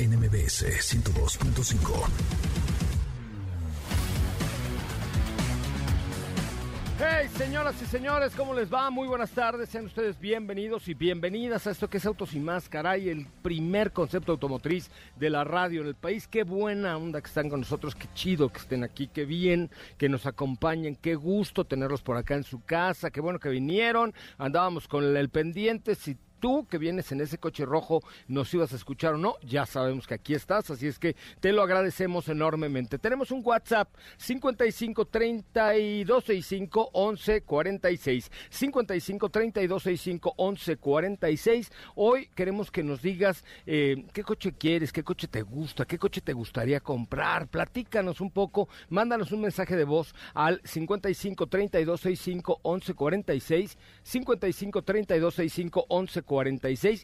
NMBS 102.5. Hey, señoras y señores, ¿cómo les va? Muy buenas tardes, sean ustedes bienvenidos y bienvenidas a esto que es Autos y Más, caray, el primer concepto automotriz de la radio en el país. Qué buena onda que están con nosotros, qué chido que estén aquí, qué bien que nos acompañen, qué gusto tenerlos por acá en su casa, qué bueno que vinieron, andábamos con el pendiente, si tú que vienes en ese coche rojo nos ibas a escuchar o no, ya sabemos que aquí estás, así es que te lo agradecemos enormemente. Tenemos un WhatsApp 55 32 65 11 46 55 32 65 11 46. Hoy queremos que nos digas eh, qué coche quieres, qué coche te gusta, qué coche te gustaría comprar. Platícanos un poco, mándanos un mensaje de voz al 55 32 65 11 46 55 32 65 11 46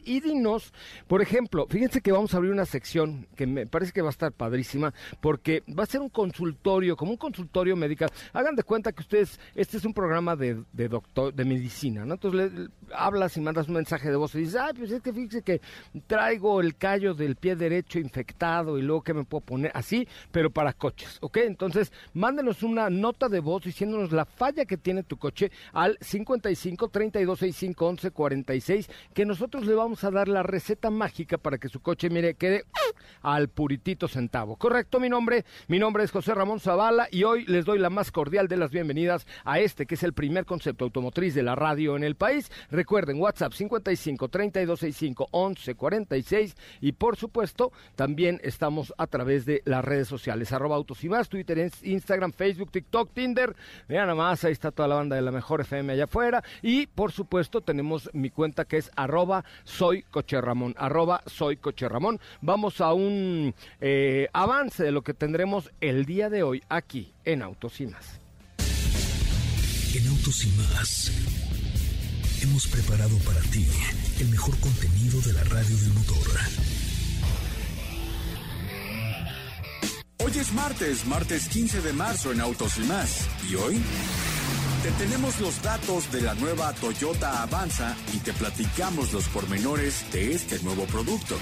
y dinos, por ejemplo, fíjense que vamos a abrir una sección que me parece que va a estar padrísima porque va a ser un consultorio, como un consultorio médico. Hagan de cuenta que ustedes, este es un programa de, doctor, de medicina, ¿no? Entonces hablas y mandas un mensaje de voz y dices, ay, pues es que fíjese que traigo el callo del pie derecho infectado y luego que me puedo poner así, pero para coches, ¿ok? Entonces, mándenos una nota de voz diciéndonos la falla que tiene tu coche al 55 32 65 11 46 que nosotros le vamos a dar la receta mágica para que su coche, mire, quede al puritito centavo. Correcto, mi nombre, mi nombre es José Ramón Zavala y hoy les doy la más cordial de las bienvenidas a este que es el primer concepto automotriz de la radio en el país. Recuerden, WhatsApp 55 32 65 11 46 y por supuesto también estamos a través de las redes sociales, arroba autos y más, Twitter, Instagram, Facebook, TikTok, Tinder. Vean nada más, ahí está toda la banda de la mejor FM allá afuera y por supuesto tenemos mi cuenta que es soy Coche Ramón, arroba soy Coche Ramón. Vamos a un eh, avance de lo que tendremos el día de hoy aquí en Autos y Más. En Autos y más hemos preparado para ti el mejor contenido de la radio del motor. Hoy es martes, martes 15 de marzo en Autos y más. ¿Y hoy? Te tenemos los datos de la nueva Toyota Avanza y te platicamos los pormenores de este nuevo producto.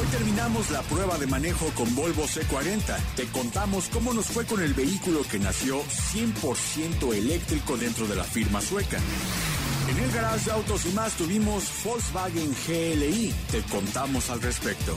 Hoy terminamos la prueba de manejo con Volvo C40. Te contamos cómo nos fue con el vehículo que nació 100% eléctrico dentro de la firma sueca. En el garage de autos y más tuvimos Volkswagen GLI. Te contamos al respecto.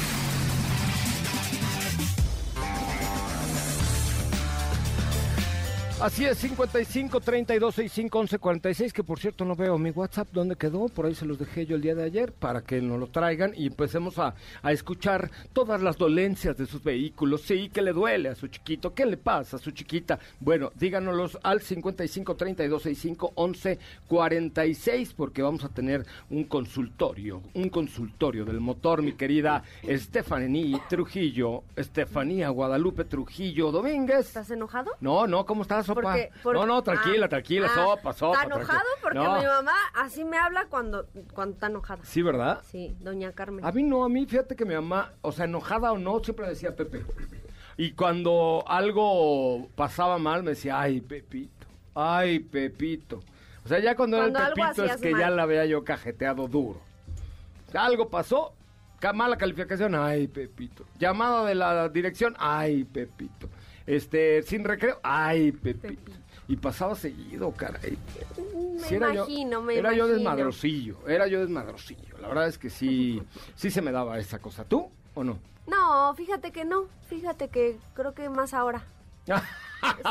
Así es, 55 32 65 11 46, que por cierto no veo mi WhatsApp, ¿dónde quedó? Por ahí se los dejé yo el día de ayer para que nos lo traigan y empecemos a, a escuchar todas las dolencias de sus vehículos. Sí, que le duele a su chiquito, ¿qué le pasa a su chiquita? Bueno, díganoslos al 55 32 65 11 46, porque vamos a tener un consultorio, un consultorio del motor, mi querida Estefanía Trujillo, Estefanía Guadalupe Trujillo Domínguez. ¿Estás enojado? No, no, ¿cómo estás, sopa? Porque- por- No, no, tranquila, ah, tranquila, ah, sopa, sopa. Está enojado tranquila. porque No. mi mamá así me habla cuando, cuando está enojada. Sí, ¿verdad? Sí, doña Carmen. A mí no, a mí fíjate que mi mamá, o sea, enojada o no, siempre decía Pepe. Y cuando algo pasaba mal, me decía, ay, Pepito, ay, Pepito. O sea, ya cuando, Cuando era el Pepito es que ya la había yo cajeteado duro. Algo pasó, Mala calificación, ay, Pepito. Llamado de la dirección, ay, Pepito. Este, sin recreo, ay, Pepito. Y pasaba seguido, caray. Me Sí, era yo- imagino, me Era yo desmadrosillo, era yo desmadrosillo. La verdad es que sí, sí se me daba esa cosa. ¿Tú o no? No, fíjate que no. Fíjate que creo que más ahora.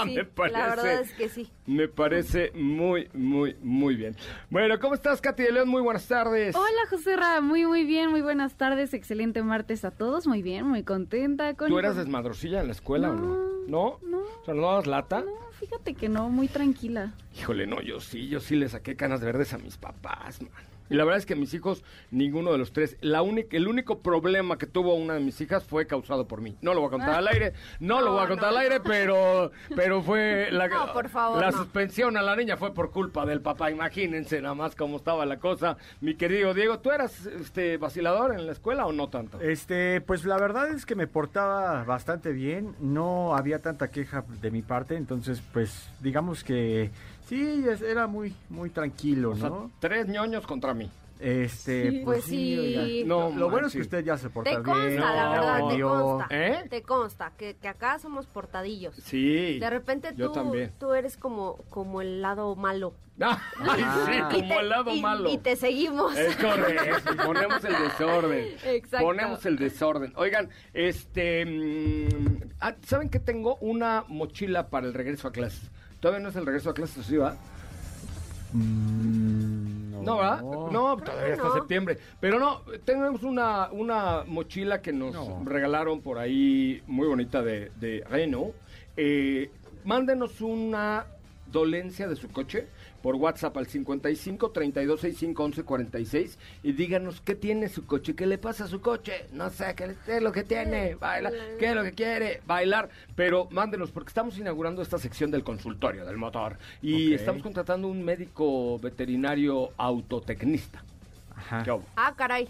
Sí, me parece, la verdad es que sí. me parece muy, muy, muy bien. Bueno, ¿cómo estás, Katy de León? Muy buenas tardes. Hola, José Ra, muy, muy bien, muy buenas tardes, excelente martes a todos, muy bien, muy contenta. Con ¿Tú eras desmadrosilla en la escuela o no? ¿No? no. O sea, ¿no dabas lata? No, fíjate que no, muy tranquila. Híjole, no, yo sí, yo sí le saqué canas verdes a mis papás, man. Y la verdad es que mis hijos, ninguno de los tres, la única, el único problema que tuvo una de mis hijas fue causado por mí. No lo voy a contar al aire, no, lo voy a contar no, al aire, pero, pero fue la, No, por favor, la no. suspensión a la niña fue por culpa del papá. Imagínense nada más cómo estaba la cosa. Mi querido Diego, ¿tú eras este vacilador en la escuela o no tanto? Este, pues la verdad es que me portaba bastante bien, no había tanta queja de mi parte, entonces pues digamos que sí, es- era muy muy tranquilo, O sea, ¿no? tres ñoños contra mí. Este, Sí. Pues sí. No lo, bueno es que usted ya se porta Te bien. consta, la no, verdad, te consta. ¿Eh? Te consta que, que acá somos portadillos. Sí. De repente yo tú, también. tú eres como, como el lado malo. Ay, sí, Ah. Y como te- el lado y- malo. Y te seguimos. Es correcto, ponemos el desorden. Exacto. Ponemos el desorden. Oigan, este. mm, ah, ¿Saben que tengo una mochila para el regreso a clases? Todavía no es el regreso a clases, ¿sí va? Mm, No, ¿verdad? No, todavía hasta no. septiembre. Pero no, tenemos una, una mochila que nos No. regalaron por ahí, muy bonita, de, de Renault. Eh, mándenos una dolencia de su coche por WhatsApp al 55 32 65 11 46 y díganos qué tiene su coche, qué le pasa a su coche, no sé, qué, es lo que tiene, baila, qué es lo que quiere, bailar, pero mándenos porque estamos inaugurando esta sección del consultorio del motor y estamos contratando un médico veterinario autotecnista. Ajá. ¿Qué hubo? Ah, caray.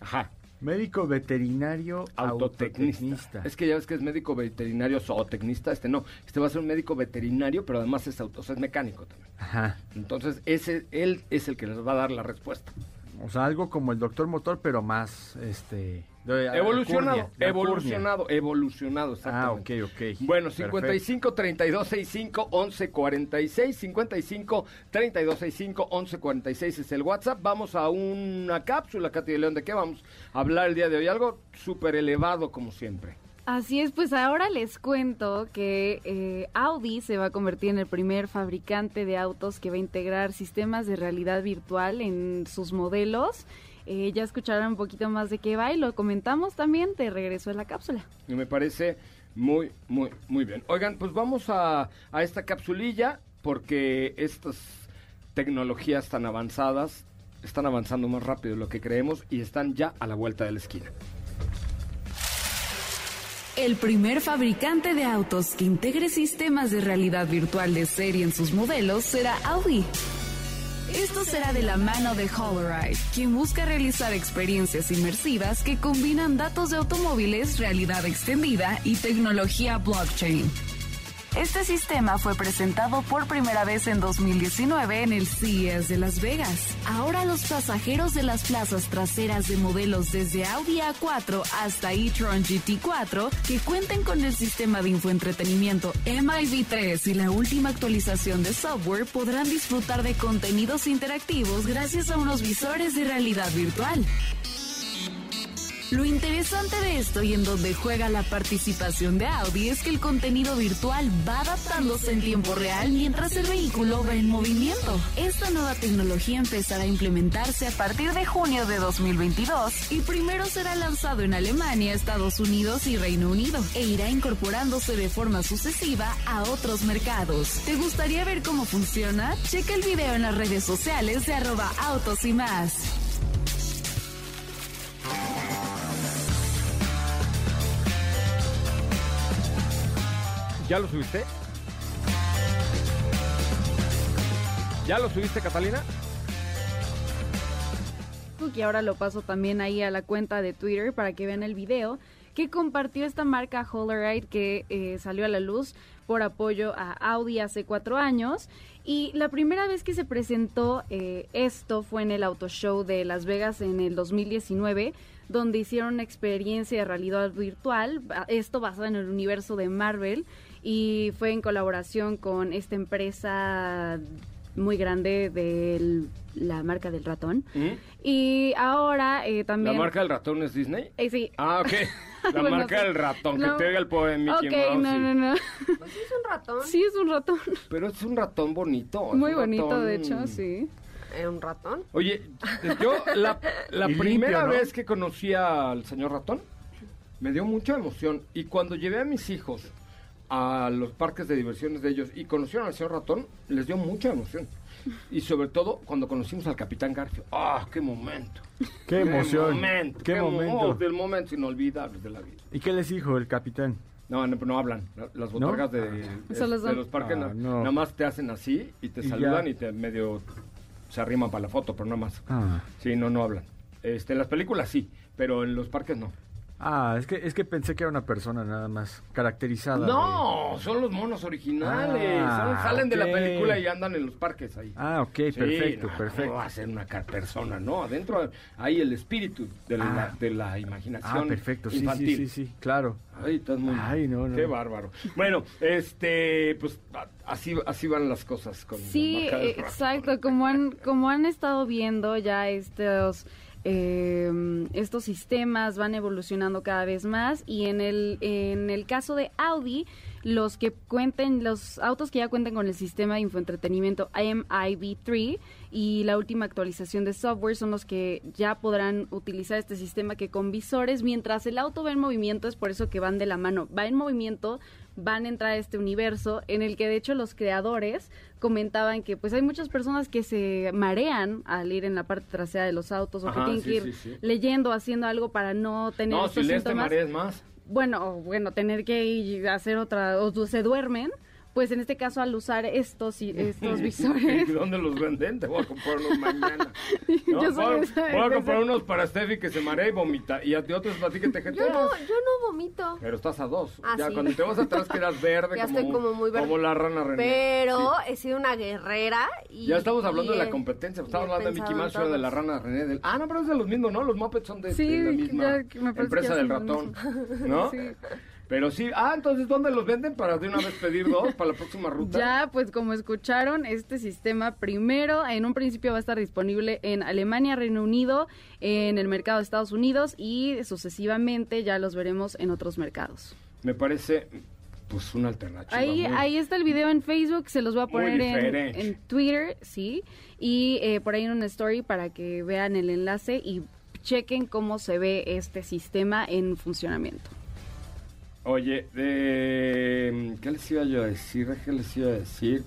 Ajá. Médico veterinario Autotecnista. autotecnista. Es que ya ves que es médico veterinario zootecnista, este no, este va a ser un médico veterinario, pero además es auto, o sea, es mecánico también. Ajá. Entonces, ese, él es el que les va a dar la respuesta. O sea, algo como el doctor motor, pero más, este... de- Evolucionado, de alcurnia. evolucionado, evolucionado, Ah, exactamente. ok, ok. Bueno, Perfecto. 55 32 65 11 46, 55 32 65 11 46 es el WhatsApp. Vamos a una cápsula, Katy de León, ¿de qué vamos a hablar el día de hoy? Algo súper elevado como siempre. Así es, pues ahora les cuento que eh, Audi se va a convertir en el primer fabricante de autos que va a integrar sistemas de realidad virtual en sus modelos. Eh, ya escucharán un poquito más de qué va y lo comentamos también de regreso a la cápsula. Me parece muy, muy, muy bien. Oigan, pues vamos a, a esta capsulilla porque estas tecnologías tan avanzadas están avanzando más rápido de lo que creemos y están ya a la vuelta de la esquina. El primer fabricante de autos que integre sistemas de realidad virtual de serie en sus modelos será Audi. Esto será de la mano de Holoride, quien busca realizar experiencias inmersivas que combinan datos de automóviles, realidad extendida y tecnología blockchain. Este sistema fue presentado por primera vez en 2019 en el CES de Las Vegas. Ahora los pasajeros de las plazas traseras de modelos desde Audi A4 hasta e-tron GT4 que cuenten con el sistema de infoentretenimiento MIV3 y la última actualización de software podrán disfrutar de contenidos interactivos gracias a unos visores de realidad virtual. Lo interesante de esto y en donde juega la participación de Audi es que el contenido virtual va adaptándose en tiempo real mientras el vehículo va en movimiento. Esta nueva tecnología empezará a implementarse a partir de junio de 2022 y primero será lanzado en Alemania, Estados Unidos y Reino Unido e irá incorporándose de forma sucesiva a otros mercados. ¿Te gustaría ver cómo funciona? Checa el video en las redes sociales de arroba autos y más. ¿Ya lo subiste? ¿Ya lo subiste, Catalina? Y ahora lo paso también ahí a la cuenta de Twitter para que vean el video que compartió esta marca Holoride que eh, salió a la luz por apoyo a Audi hace cuatro años. Y la primera vez que se presentó eh, esto fue en el Auto Show de Las Vegas en el 2019, donde hicieron una experiencia de realidad virtual, esto basado en el universo de Marvel, y fue en colaboración con esta empresa muy grande de la marca del ratón. ¿Mm? Y ahora eh, ¿La también... marca del ratón es Disney? Eh, sí. Ah, ok. La Bueno, marca sí. del ratón, No. que te oiga el pobre Mickey Ok, Mouse. no, no, no. Pues sí, es un ratón. Sí, es un ratón. Pero es un ratón bonito. es Muy bonito, ratón- de hecho, sí. ¿Eh, ¿Un ratón? Oye, yo la, la primera limpio, ¿no? vez que conocí al señor ratón, me dio mucha emoción. Y cuando llevé a mis hijos a los parques de diversiones de ellos y conocieron al señor ratón, les dio mucha emoción. Y sobre todo cuando conocimos al capitán Garfio. ¡Ah, qué momento! Qué emoción. momento! Qué momento. oh, del momento inolvidable de la vida. ¿Y qué les dijo el capitán? No, no, no hablan. Las botargas de, son- los parques Ah, no. nada más te hacen así y te Y saludan ya. y te medio se arriman para la foto, pero nada más. Ah. Sí, no, no hablan. Este, en las películas sí, pero en los parques no. Ah, es que, es que pensé que era una persona nada más caracterizada. No, son los monos originales. Ah, Son- salen de la película y andan en los parques ahí. Ah, ok, Sí, perfecto, no, perfecto. ¿cómo va a ser una persona, ¿no? Adentro hay el espíritu de la, Ah. de la imaginación Ah, perfecto, sí, sí, infantil. sí, sí, claro. Ay, estás muy... Ay, no, no. Qué bárbaro. Bueno, este, pues así, así van las cosas con Sí, exacto. Como han, como han estado viendo ya estos eh, estos sistemas van evolucionando cada vez más y en el en el caso de Audi los que cuenten los autos que ya cuenten con el sistema de infoentretenimiento MIB3 y la última actualización de software son los que ya podrán utilizar este sistema que con visores mientras el auto va en movimiento es por eso que van de la mano va en movimiento van a entrar a este universo en el que de hecho los creadores comentaban que pues hay muchas personas que se marean al ir en la parte trasera de los autos o Ajá, que tienen sí, que ir sí, sí. leyendo, haciendo algo para no tener No, si estos lees te mareas más. Bueno, bueno, tener que ir a hacer otra o se duermen, pues en este caso al usar estos y estos visores ¿Y ¿Dónde los venden? Te voy a comprar unos mañana. Yo No, soy voy, esa- voy a comprar unos para Steffi que se marea y vomita. Y a ti otros para ti que te Yo jeteas. no, yo no vomito. Pero estás a dos. Ah, ya sí. cuando te vas atrás quedas verde. Ya como, estoy como muy verde. Como la rana René. Pero Sí. he sido una guerrera y... Ya estamos hablando y de la competencia. Estamos hablando de Mickey Mouse de la rana René. Del... Ah, no, pero es de los mismos, ¿no? Los Muppets son de, Sí, de la misma ya- que me parece empresa que del ratón. ¿No? Sí. Pero sí. Ah, entonces, ¿dónde los venden para de una vez pedir dos para la próxima ruta? Ya, pues como escucharon, este sistema primero, en un principio va a estar disponible en Alemania, Reino Unido, en el mercado de Estados Unidos y sucesivamente ya los veremos en otros mercados. Me parece, pues, una alternativa. Ahí, muy- ahí está el video en Facebook, se los voy a poner en Twitter, sí, y eh, por ahí en una story para que vean el enlace y chequen cómo se ve este sistema en funcionamiento. Oye, de, ¿qué les iba yo a decir? ¿Qué les iba a decir?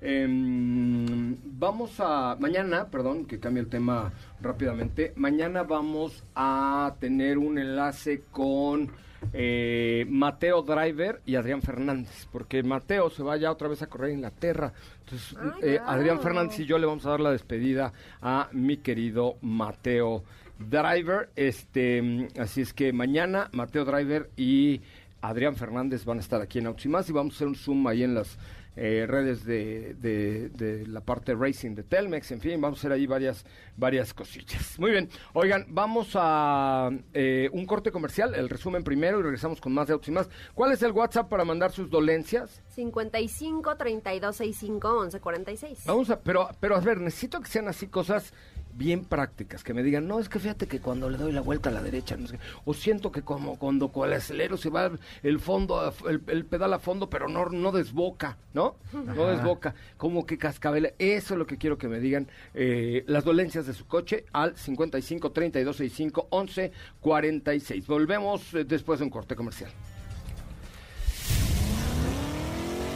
Em, vamos a, mañana, perdón, que cambie el tema rápidamente, mañana vamos a tener un enlace con eh, Mateo Driver y Adrián Fernández, porque Mateo se va ya otra vez a correr a Inglaterra. Entonces, Ay, eh. Adrián Fernández y yo le vamos a dar la despedida a mi querido Mateo Driver. Este, mm, así es que mañana Mateo Driver y Adrián Fernández van a estar aquí en Autos y Más y vamos a hacer un zoom ahí en las eh, redes de, de- de la parte racing de Telmex, en fin, vamos a hacer ahí varias, varias cosillas. Muy bien, oigan, vamos a eh, un corte comercial, el resumen primero y regresamos con más de Autos y Más. ¿Cuál es el WhatsApp para mandar sus dolencias? 55 32 65 11 46. Vamos a, pero, pero a ver, necesito que sean así cosas bien prácticas, que me digan, no, es que fíjate que cuando le doy la vuelta a la derecha, no sé qué, o siento que como cuando con el acelero se va el fondo, el, el pedal a fondo, pero no, no desboca, ¿no? No desboca, como que cascabel, eso es lo que quiero que me digan, eh, las dolencias de su coche al 55 32 65 11 46. Volvemos eh, después de un corte comercial.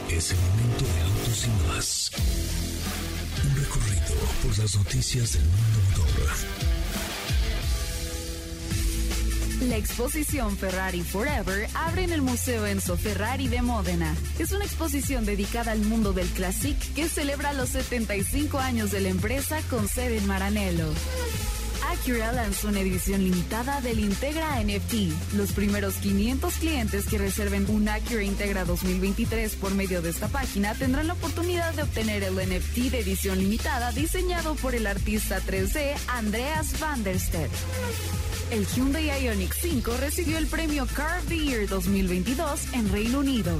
Es el momento de autos y más. Las noticias del mundo motor. La exposición Ferrari Forever abre en el Museo Enzo Ferrari de Módena. Es una exposición dedicada al mundo del Classic que celebra los 75 años de la empresa con sede en Maranello. Acura lanzó una edición limitada del Integra NFT. Los primeros 500 clientes que reserven un Acura Integra 2023 por medio de esta página tendrán la oportunidad de obtener el NFT de edición limitada diseñado por el artista 3D Andreas van. El Hyundai Ioniq 5 recibió el premio Car of the Year 2022 en Reino Unido.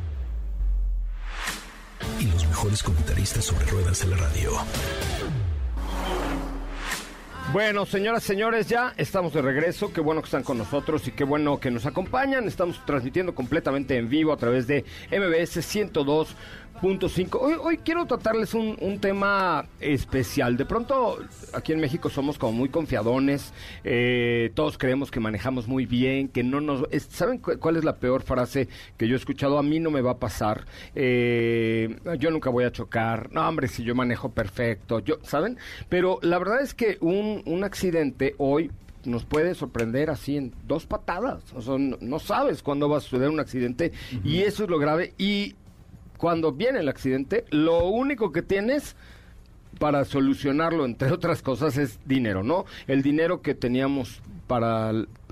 Mejores comentaristas sobre ruedas de la radio. Bueno, señoras, señores, ya estamos de regreso. Qué bueno que están con nosotros y qué bueno que nos acompañan. Estamos transmitiendo completamente en vivo a través de MBS 102.5. Hoy, hoy quiero tratarles un, un tema especial. De pronto, aquí en México somos como muy confiadones. eh, todos creemos que manejamos muy bien, que no nos... es- ¿Saben cu- cuál es la peor frase que yo he escuchado? A mí no me va a pasar. Eh, yo nunca voy a chocar. No, hombre, si yo manejo perfecto. Yo, ¿Saben? Pero la verdad es que un, un accidente hoy nos puede sorprender así en dos patadas. O sea, no, no sabes cuándo va a suceder un accidente y eso es lo grave. Y cuando viene el accidente, lo único que tienes para solucionarlo, entre otras cosas, es dinero, ¿no? El dinero que teníamos para,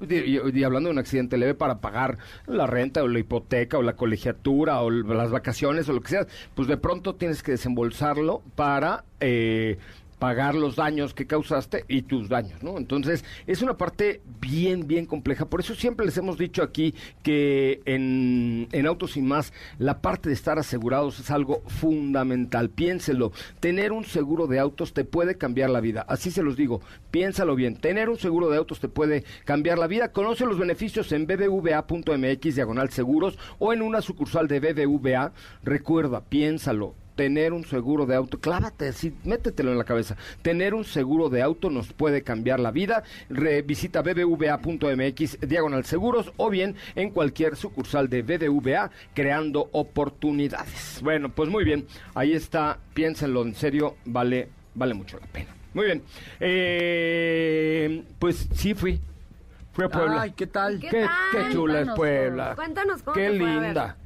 y, hablando de un accidente leve, para pagar la renta o la hipoteca o la colegiatura o las vacaciones o lo que sea, pues de pronto tienes que desembolsarlo para... eh, pagar los daños que causaste y tus daños, ¿no? Entonces, es una parte bien, bien compleja. Por eso siempre les hemos dicho aquí que en, en Autos y Más, la parte de estar asegurados es algo fundamental. Piénselo. Tener un seguro de autos te puede cambiar la vida. Así se los digo. Piénsalo bien. Tener un seguro de autos te puede cambiar la vida. Conoce los beneficios en bbva.mx, diagonal seguros, o en una sucursal de BBVA. Recuerda, piénsalo tener un seguro de auto, clávate, así, métetelo en la cabeza. Tener un seguro de auto nos puede cambiar la vida. Re- visita bbva.mx diagonal seguros o bien en cualquier sucursal de BBVA creando oportunidades. Bueno, pues muy bien, ahí está, piénsenlo en serio, vale, vale mucho la pena. Muy bien, eh, pues sí fui, fui a Puebla. Ay, ¿qué tal? ¿Qué qué, tal? qué chula es Puebla. Cuéntanos cómo Qué linda,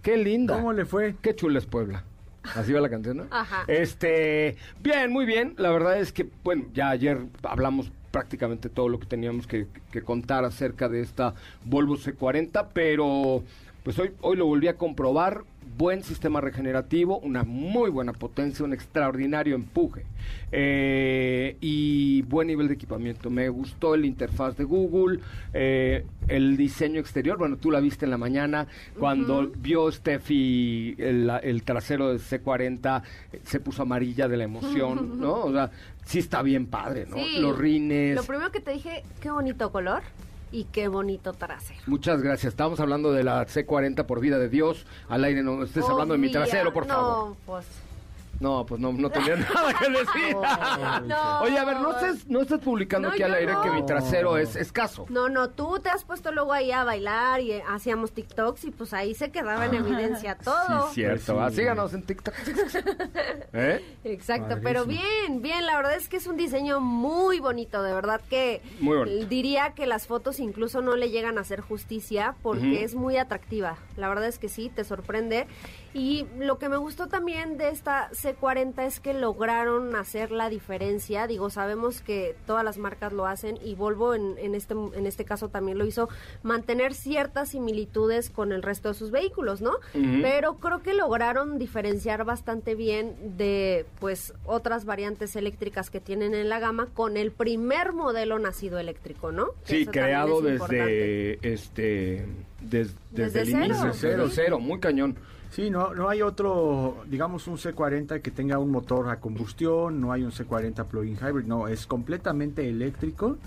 qué linda. ¿Cómo le fue? Qué chula es Puebla. Así va la canción, ¿no? Ajá. Este, bien, muy bien. La verdad es que, bueno, ya ayer hablamos prácticamente todo lo que teníamos que, que contar acerca de esta Volvo C40, pero pues hoy, hoy lo volví a comprobar. Buen sistema regenerativo, una muy buena potencia, un extraordinario empuje eh, y buen nivel de equipamiento. Me gustó el interfaz de Google, eh, el diseño exterior. Bueno, tú la viste en la mañana cuando vio Steffi el, el trasero de C40, eh, se puso amarilla de la emoción, ¿no? O sea, sí está bien padre, ¿no? Sí. Los rines. Lo primero que te dije, qué bonito color y qué bonito trasero. Muchas gracias. Estamos hablando de la C40 por vida de Dios. Al aire no estés hablando de mi trasero, por no, favor. pues. No, pues no, no tenía nada que decir. No. Oye, a ver, no estés, no estés publicando No, aquí al yo aire no. que mi trasero es escaso. No, no, tú te has puesto luego ahí a bailar y eh, hacíamos TikToks y pues ahí se quedaba en evidencia todo. Sí, cierto. Pues sí. Ah, Síganos en TikTok. ¿Eh? Exacto, Padrísimo. pero bien, bien, la verdad es que es un diseño muy bonito, de verdad que Muy bonito. diría que las fotos incluso no le llegan a hacer justicia porque Ujú. es muy atractiva, la verdad es que sí, te sorprende. Y lo que me gustó también de esta C40 es que lograron hacer la diferencia, digo, sabemos que todas las marcas lo hacen y Volvo en, en, este, en este caso también lo hizo, mantener ciertas similitudes con el resto de sus vehículos, ¿no? Pero creo que lograron diferenciar bastante bien de pues otras variantes eléctricas que tienen en la gama con el primer modelo nacido eléctrico, ¿no? Que Sí, creado es importante. desde este des- desde, Desde el cero. inicio, Desde cero. cero, muy cañón. Sí, no, no hay otro, digamos, un C40 que tenga un motor a combustión, no hay un C40 plug-in hybrid, no, es completamente eléctrico.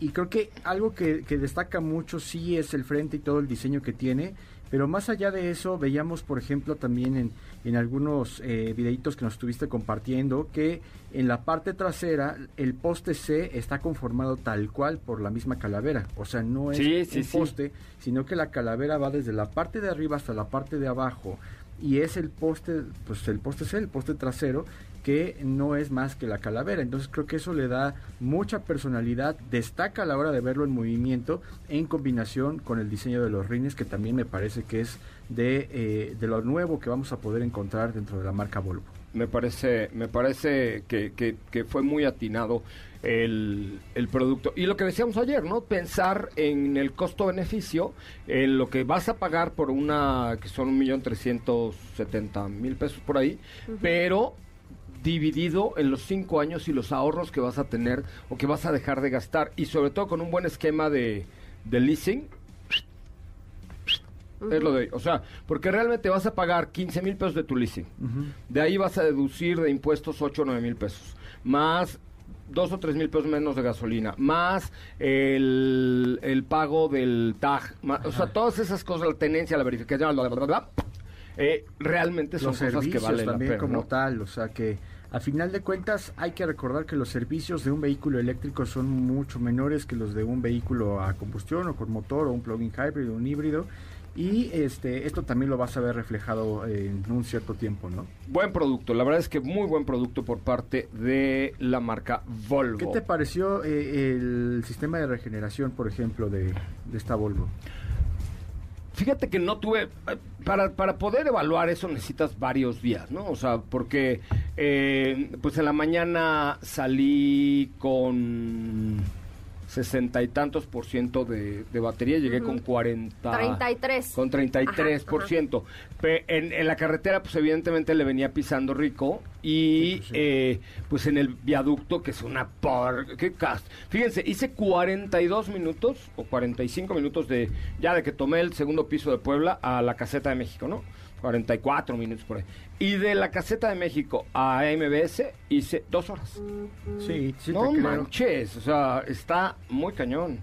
Y creo que algo que, que destaca mucho sí es el frente y todo el diseño que tiene, pero más allá de eso, veíamos, por ejemplo, también en, en algunos eh, videitos que nos estuviste compartiendo, que en la parte trasera el poste C está conformado tal cual por la misma calavera. O sea, no es Sí, sí, un sí. poste, sino que la calavera va desde la parte de arriba hasta la parte de abajo y es el poste, pues el poste C, el poste trasero que no es más que la calavera. Entonces creo que eso le da mucha personalidad, destaca a la hora de verlo en movimiento en combinación con el diseño de los rines, que también me parece que es de, eh, de lo nuevo que vamos a poder encontrar dentro de la marca Volvo. Me parece, me parece que, que, que fue muy atinado el, el, producto. Y lo que decíamos ayer, ¿no? Pensar en el costo-beneficio, en lo que vas a pagar por una, que son un millón trescientos setenta mil pesos por ahí, pero dividido en los cinco años y los ahorros que vas a tener o que vas a dejar de gastar. Y sobre todo con un buen esquema de, de leasing, es lo de, o sea, porque realmente vas a pagar 15 mil pesos de tu leasing. De ahí vas a deducir de impuestos 8 o 9 mil pesos. Más dos o tres mil pesos menos de gasolina, más el, el pago del TAG, más, o sea, todas esas cosas, la tenencia, la verificación, bla, bla, bla, bla eh, realmente son los cosas servicios que valen también la pena. como ¿no? tal, o sea que a final de cuentas hay que recordar que los servicios de un vehículo eléctrico son mucho menores que los de un vehículo a combustión o con motor o un plug-in hybrid o un híbrido y este esto también lo vas a ver reflejado en un cierto tiempo, ¿no? Buen producto, la verdad es que muy buen producto por parte de la marca Volvo. ¿Qué te pareció eh, el sistema de regeneración, por ejemplo, de, de esta Volvo? Fíjate que no tuve, para, para poder evaluar eso necesitas varios días, ¿no? O sea, porque eh, pues en la mañana salí con sesenta y tantos por ciento de, de batería, llegué Ujú. con 40... 33. Con 33 por ciento. En, en la carretera, pues evidentemente le venía pisando rico y Sí, pues, sí. eh, pues en el viaducto, que es una por... ¿Qué cast? Fíjense, hice 42 minutos o 45 minutos de ya de que tomé el segundo piso de Puebla a la caseta de México, ¿no? 44 minutos por ahí. Y de la caseta de México a MBS hice dos horas. Sí, sí no te creo. manches, o sea, está muy cañón.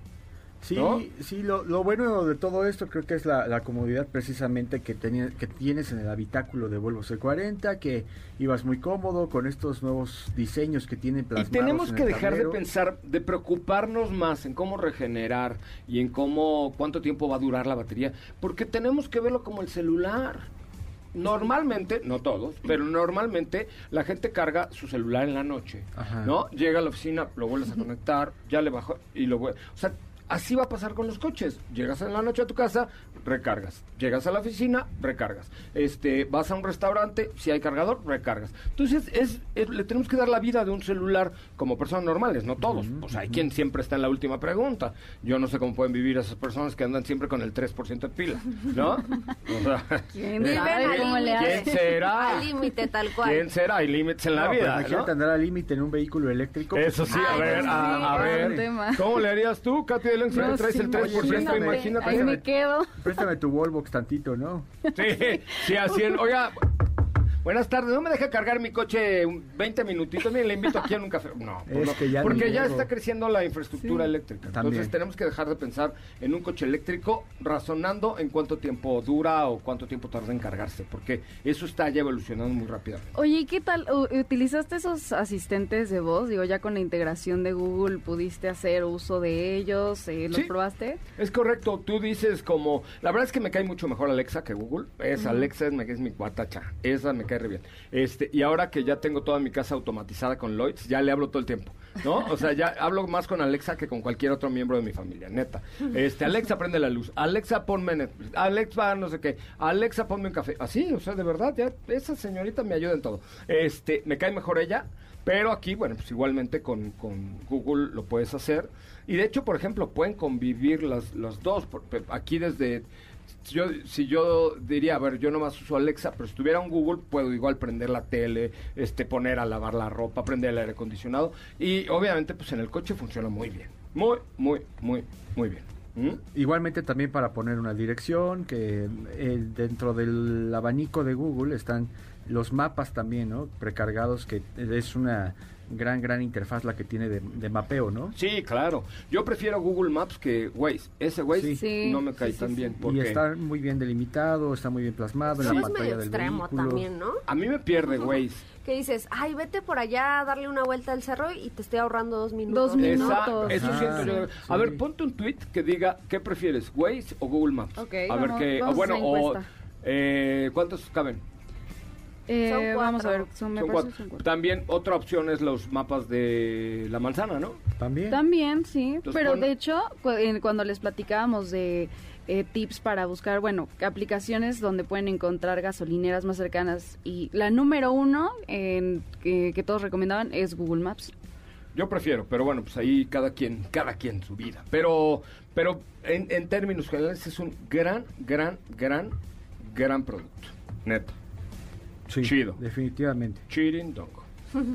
Sí, ¿no? sí, lo, lo bueno de todo esto creo que es la, la comodidad precisamente que, teni- que tienes en el habitáculo de Volvo C40, que ibas muy cómodo con estos nuevos diseños que tienen Y plasmados tenemos en que el dejar de tablero. pensar, de preocuparnos más en cómo regenerar y en cómo, cuánto tiempo va a durar la batería, porque tenemos que verlo como el celular. Normalmente, no todos, pero normalmente la gente carga su celular en la noche, Ajá. ¿no? Llega a la oficina, lo vuelves a conectar, ya le bajó y lo vuelve. O sea, así va a pasar con los coches. Llegas en la noche a tu casa, recargas. Llegas a la oficina, recargas. Este, vas a un restaurante, si hay cargador, recargas. Entonces, es, es- le tenemos que dar la vida de un celular como personas normales, no todos. Pues hay quien siempre está en la última pregunta. Yo no sé cómo pueden vivir esas personas que andan siempre con el 3% de pila, ¿no? O sea, ¿Quién hace? ¿Quién será? Al límite, tal cual. ¿Quién será? Hay límites en la No, pero vida, imagínate ¿no? andar al límite en un vehículo eléctrico. pues, Eso sí, a ver, sí, a, ver. ¿cómo le harías tú, Katy de León, si No, traes sí, el 3%? imagínate. Imagínate. Ahí me quedo. Préstame tu Volvo tantito, ¿no? Sí, sí, así en, oiga, buenas tardes, ¿no me deja cargar mi coche un 20 minutitos? Miren, le invito aquí en un café. No, pues Es no, que ya porque ya está creciendo la infraestructura Sí. eléctrica. Entonces tenemos que dejar de pensar en un coche eléctrico razonando en cuánto tiempo dura o cuánto tiempo tarda en cargarse, porque eso está ya evolucionando muy rápidamente. Oye, ¿y qué tal? ¿Utilizaste esos asistentes de voz? Digo, ya con la integración de Google, ¿pudiste hacer uso de ellos? Eh, ¿Los Sí. probaste? Es correcto, tú dices como, la verdad es que me cae mucho mejor Alexa que Google, es Alexa, es, es mi guatacha, esa me cae bien. Este, y ahora que ya tengo toda mi casa automatizada con Lloyds, ya le hablo todo el tiempo, ¿no? O sea, ya hablo más con Alexa que con cualquier otro miembro de mi familia, neta. Este, Alexa prende la luz, Alexa ponme Netflix, Alexa no sé qué, Alexa ponme un café, así, o sea, de verdad, ya esa señorita me ayuda en todo. Este, me cae mejor ella, pero aquí, bueno, pues igualmente con, con Google lo puedes hacer. Y de hecho, por ejemplo, pueden convivir las, los dos. Aquí desde... Yo, si yo diría, a ver, yo nomás uso Alexa, pero si tuviera un Google, puedo igual prender la tele, este, poner a lavar la ropa, prender el aire acondicionado. Y obviamente, pues en el coche funciona muy bien. Muy, muy, muy, muy bien. ¿Mm? Igualmente también para poner una dirección, que eh, dentro del abanico de Google están los mapas también, ¿no? Precargados, que es una gran, gran interfaz la que tiene de, de mapeo, ¿no? Sí, claro. Yo prefiero Google Maps que Waze. Ese Waze Sí. Sí, no me cae sí, tan sí. bien. Y Porque está muy bien delimitado, está muy bien plasmado en Sí, la es pantalla medio del extremo vehículo. también, ¿no? a mí me pierde Waze. Que dices, ay, vete por allá a darle una vuelta al cerro y te estoy ahorrando dos minutos. Dos minutos. Esa- eso siento yo. sí. A ver, ponte un tweet que diga qué prefieres, Waze o Google Maps. Ok, a ver qué. bueno, o eh, ¿cuántos caben? Eh, Son vamos a ver, son, me Son parece cuatro. son cuatro. También otra opción es los mapas de la manzana, ¿no? También. También, sí, Entonces, pero pon- de hecho, cuando les platicábamos de eh, tips para buscar, bueno, aplicaciones donde pueden encontrar gasolineras más cercanas y la número uno en- que, que todos recomendaban es Google Maps. Yo prefiero, pero bueno, pues ahí cada quien, cada quien su vida. Pero, pero en, en términos generales es un gran, gran, gran, gran producto. Neto. Sí, Chido. Definitivamente. Cheating dongo.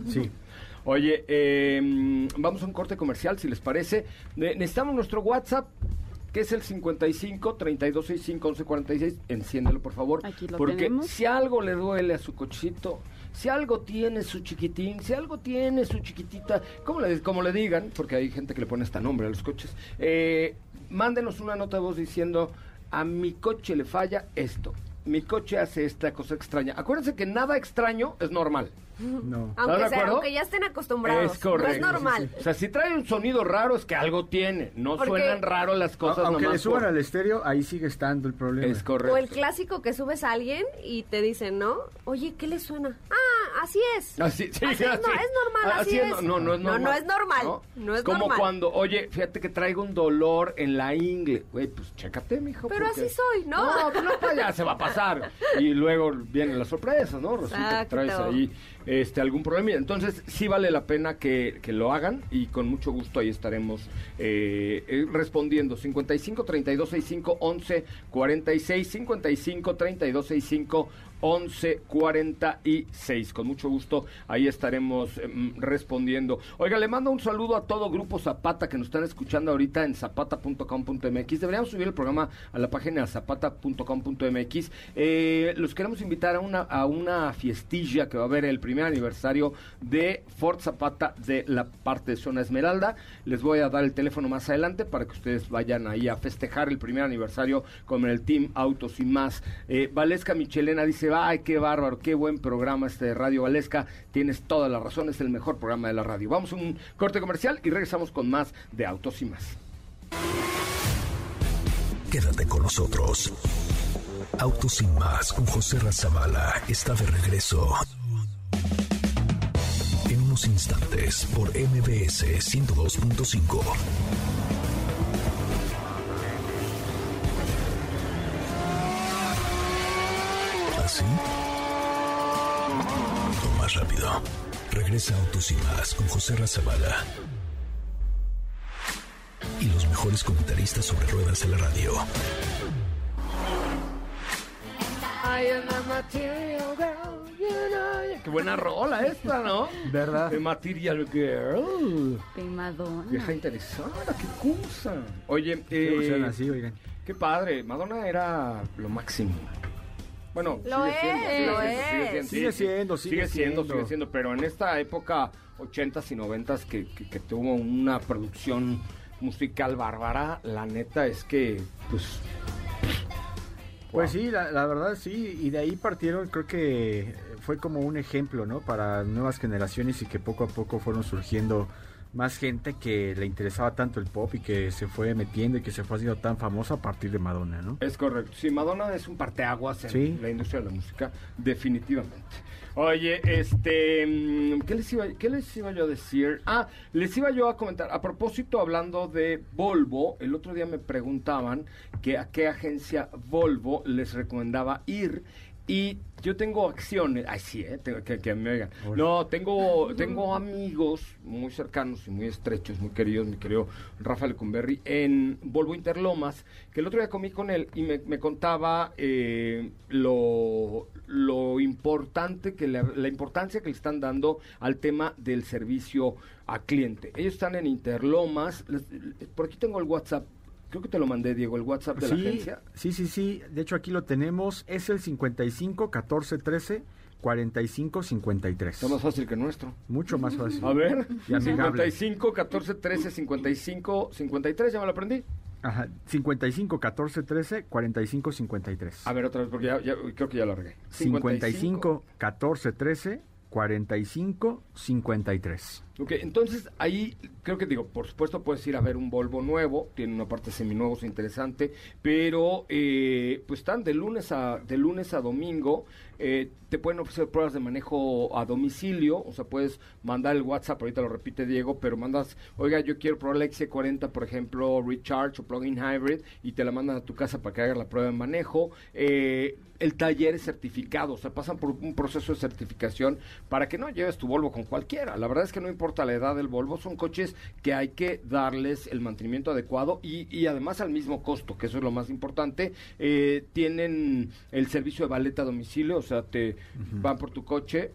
Sí. Oye, eh, vamos a un corte comercial, si les parece. Ne- necesitamos nuestro WhatsApp, que es el 55 3265 1146. Enciéndelo, por favor. Aquí lo porque tenemos. si algo le duele a su cochecito, si algo tiene su chiquitín, si algo tiene su chiquitita, como le, como le digan, porque hay gente que le pone hasta nombre a los coches, eh, mándenos una nota de voz diciendo, a mi coche le falla esto. Mi coche hace esta cosa extraña. Acuérdense que nada extraño es normal. No. ¿Estás Aunque, sea, aunque ya estén acostumbrados. Es correcto. No es normal. O sea, si trae un sonido raro es que algo tiene. No Porque- suenan raro las cosas Aunque le nomás suban por- al estéreo, ahí sigue estando el problema. Es correcto. O el clásico que subes a alguien y te dicen, ¿no? Oye, ¿qué le suena? Ah, así es. Así, sí, Así es, no, es normal, así es. No, no, no es No, normal. no es normal, no es Como normal. cuando, oye, fíjate que traigo un dolor en la ingle. Güey, pues chécate, mijo. Pero porque- así soy, ¿no? No, pues no, pues ya se va a pasar. Y luego vienen las sorpresas, ¿no? Resulta que traes ahí este, algún problema. Entonces, sí vale la pena que, que lo hagan y con mucho gusto ahí estaremos eh, eh, respondiendo. 55 32 65 11 46 55 32 65 11 46. Con mucho gusto ahí estaremos em, respondiendo. Oiga, le mando un saludo a todo Grupo Zapata que nos están escuchando ahorita en zapata.com.mx. Deberíamos subir el programa a la página zapata.com.mx. Eh, los queremos invitar a una, a una fiestilla que va a haber el primer aniversario de Ford Zapata de la parte de Zona Esmeralda. Les voy a dar el teléfono más adelante para que ustedes vayan ahí a festejar el primer aniversario con el Team Autos y más. Eh, Valesca Michelena dice, ay, qué bárbaro, qué buen programa este de Radio Valesca. Tienes toda la razón, es el mejor programa de la radio. Vamos a un corte comercial y regresamos con más de Autos y más. Quédate con nosotros. Autos sin más con José Razabala está de regreso. En unos instantes por MBS 102.5. ¿Así? O más rápido. Regresa Autos y más con José Razabala. Y los mejores comentaristas sobre ruedas de la radio. Qué buena rola esta, ¿no? ¿Verdad? The Material Girl. De Madonna. Vieja interesada, qué cosa. Oye, eh, así, oigan. qué padre. Madonna era lo máximo. Bueno, Lo sigue siendo, es, sigue lo siendo, es. Sigue siendo, sigue sigue siendo, siendo. sigue siendo, pero en esta época 80s y 90s que, que, que tuvo una producción musical bárbara, la neta es que, pues... Pues wow. sí, la, la verdad sí, y de ahí partieron, creo que fue como un ejemplo, ¿no? Para nuevas generaciones y que poco a poco fueron surgiendo más gente que le interesaba tanto el pop y que se fue metiendo y que se fue haciendo tan famosa a partir de Madonna, ¿no? Es correcto. Sí, Madonna es un parteaguas en Sí. la industria de la música, definitivamente. Oye, este, mm, ¿qué les, iba, ¿qué les iba yo a decir? Ah, les iba yo a comentar, a propósito, hablando de Volvo, el otro día me preguntaban que a qué agencia Volvo les recomendaba ir y yo tengo acciones, ay sí, eh, tengo- que, que me oigan. No, tengo, tengo amigos muy cercanos y muy estrechos, muy queridos, mi querido Rafael Cumberry, en Volvo Interlomas, que el otro día comí con él y me, me contaba eh, lo, lo importante que le- la importancia que le están dando al tema del servicio a cliente. Ellos están en Interlomas, les- por aquí tengo el WhatsApp, creo que te lo mandé, Diego, el WhatsApp de la agencia. sí, sí, sí, de hecho aquí lo tenemos, es el 55 14 13 45 53. Está más fácil que nuestro. Mucho más fácil. A ver, Y amigable. 55, 14, 13, 55, 53, ya me lo aprendí. Ajá, 55 14 13 45 53. A ver, otra vez, porque ya, ya- creo que ya lo regué. 55 14 13 45 53. Ok, entonces ahí creo que digo, por supuesto puedes ir a ver un Volvo nuevo, tiene una parte seminuevo, es interesante, pero eh, pues están de lunes a de lunes a domingo, eh, te pueden ofrecer pruebas de manejo a domicilio, o sea, puedes mandar el WhatsApp, ahorita lo repite Diego, pero mandas, oiga, yo quiero probar la XC40, por ejemplo, Recharge o Plug-in Hybrid, y te la mandan a tu casa para que hagas la prueba de manejo. Eh, el taller es certificado, o sea, pasan por un proceso de certificación para que no lleves tu Volvo con cualquiera. La verdad es que no importa la edad del Volvo, son coches que hay que darles el mantenimiento adecuado y, además al mismo costo, que eso es lo más importante. Eh, tienen el servicio de baleta a domicilio, sea, te van por tu coche,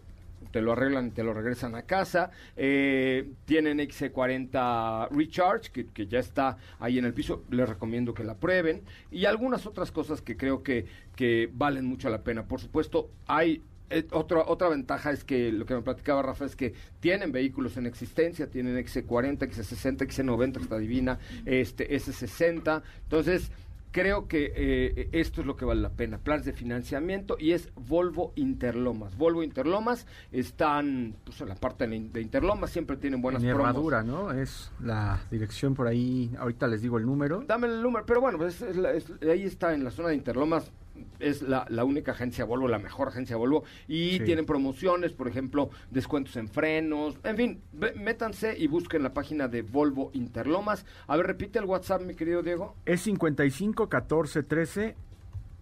te lo arreglan y te lo regresan a casa. Eh, tienen XC40 Recharge, que, que, ya está ahí en el piso. Les recomiendo que la prueben. Y algunas otras cosas que creo que, que valen mucho la pena. Por supuesto, hay eh, otra, otra ventaja es que lo que me platicaba Rafa es que tienen vehículos en existencia, tienen XC40, XC60, XC90, está divina, este S60. Entonces, creo que eh, esto es lo que vale la pena. Planes de financiamiento y es Volvo Interlomas. Volvo Interlomas están pues, en la parte de Interlomas, siempre tienen buenas en Herradura, ¿no? Es la dirección por ahí. Ahorita les digo el número. Dame el número, pero bueno, pues, es, es, ahí está en la zona de Interlomas es la, la, única agencia Volvo, la mejor agencia Volvo, y sí. tienen promociones, por ejemplo, descuentos en frenos, en fin, métanse y busquen la página de Volvo Interlomas. A ver, repite el WhatsApp, mi querido Diego. Es 55 14 13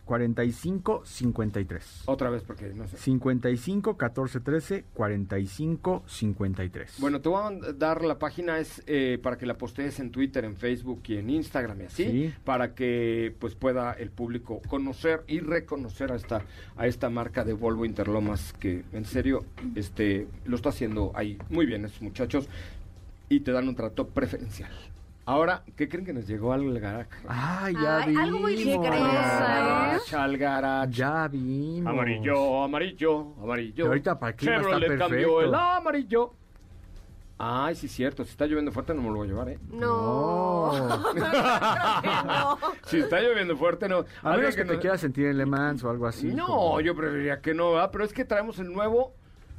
45 53. Otra vez porque no sé. 55 14 13 45 53. Bueno, te voy a dar la página es eh, para que la postees en Twitter, en Facebook y en Instagram y así, sí. para que pues pueda el público conocer y reconocer a esta a esta marca de Volvo Interlomas que en serio este lo está haciendo ahí muy bien esos muchachos y te dan un trato preferencial. Ahora, ¿qué creen que nos llegó al garage? Ah, ya Ay, vimos. Algo muy ¿eh? Al garage. Ya vimos. Amarillo, amarillo, amarillo. Pero ahorita para qué Chevrolet está cambió el amarillo. Ay, sí, cierto. Si está lloviendo fuerte, no me lo voy a llevar, ¿eh? No. no. Si está lloviendo fuerte, no. A menos que, que no... te quieras sentir en Le Mans o algo así. No, como... yo preferiría que no, ¿verdad? Pero es que traemos el nuevo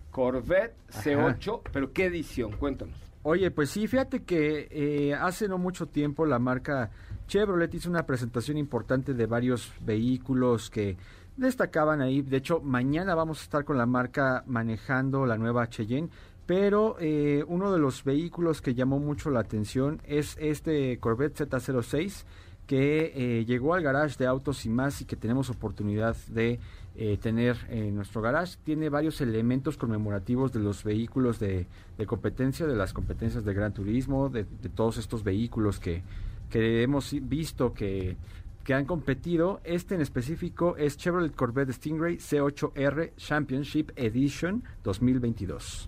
Corvette C8. Ajá. Pero, ¿qué edición? Cuéntanos. Oye, pues sí, fíjate que eh, hace no mucho tiempo la marca Chevrolet hizo una presentación importante de varios vehículos que destacaban ahí. De hecho, mañana vamos a estar con la marca manejando la nueva Cheyenne. Pero eh, uno de los vehículos que llamó mucho la atención es este Corvette Z06 que eh, llegó al garage de autos y más y que tenemos oportunidad de eh, tener en nuestro garage. Tiene varios elementos conmemorativos de los vehículos de, de competencia, de las competencias de Gran Turismo, de, de todos estos vehículos que, que hemos visto que, que han competido. Este en específico es Chevrolet Corvette Stingray C8R Championship Edition 2022.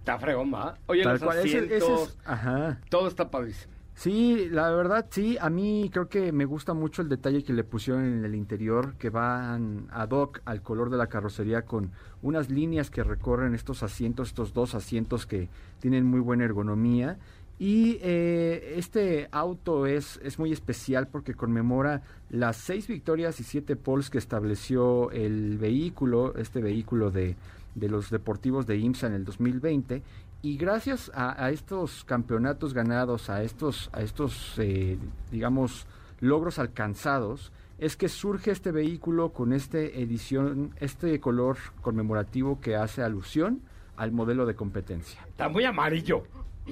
Está fregón, ¿va? Oye, Tal los cual, asientos, ese, ese es, ajá. todo está padrísimo. Sí, la verdad sí, a mí creo que me gusta mucho el detalle que le pusieron en el interior, que van ad hoc al color de la carrocería con unas líneas que recorren estos asientos, estos dos asientos que tienen muy buena ergonomía. Y eh, este auto es, es muy especial porque conmemora las seis victorias y siete poles que estableció el vehículo, este vehículo de, de los deportivos de IMSA en el 2020 y gracias a, estos campeonatos ganados, a estos, a estos eh, digamos, logros alcanzados, es que surge este vehículo con este edición, este color conmemorativo que hace alusión al modelo de competencia. Está muy amarillo.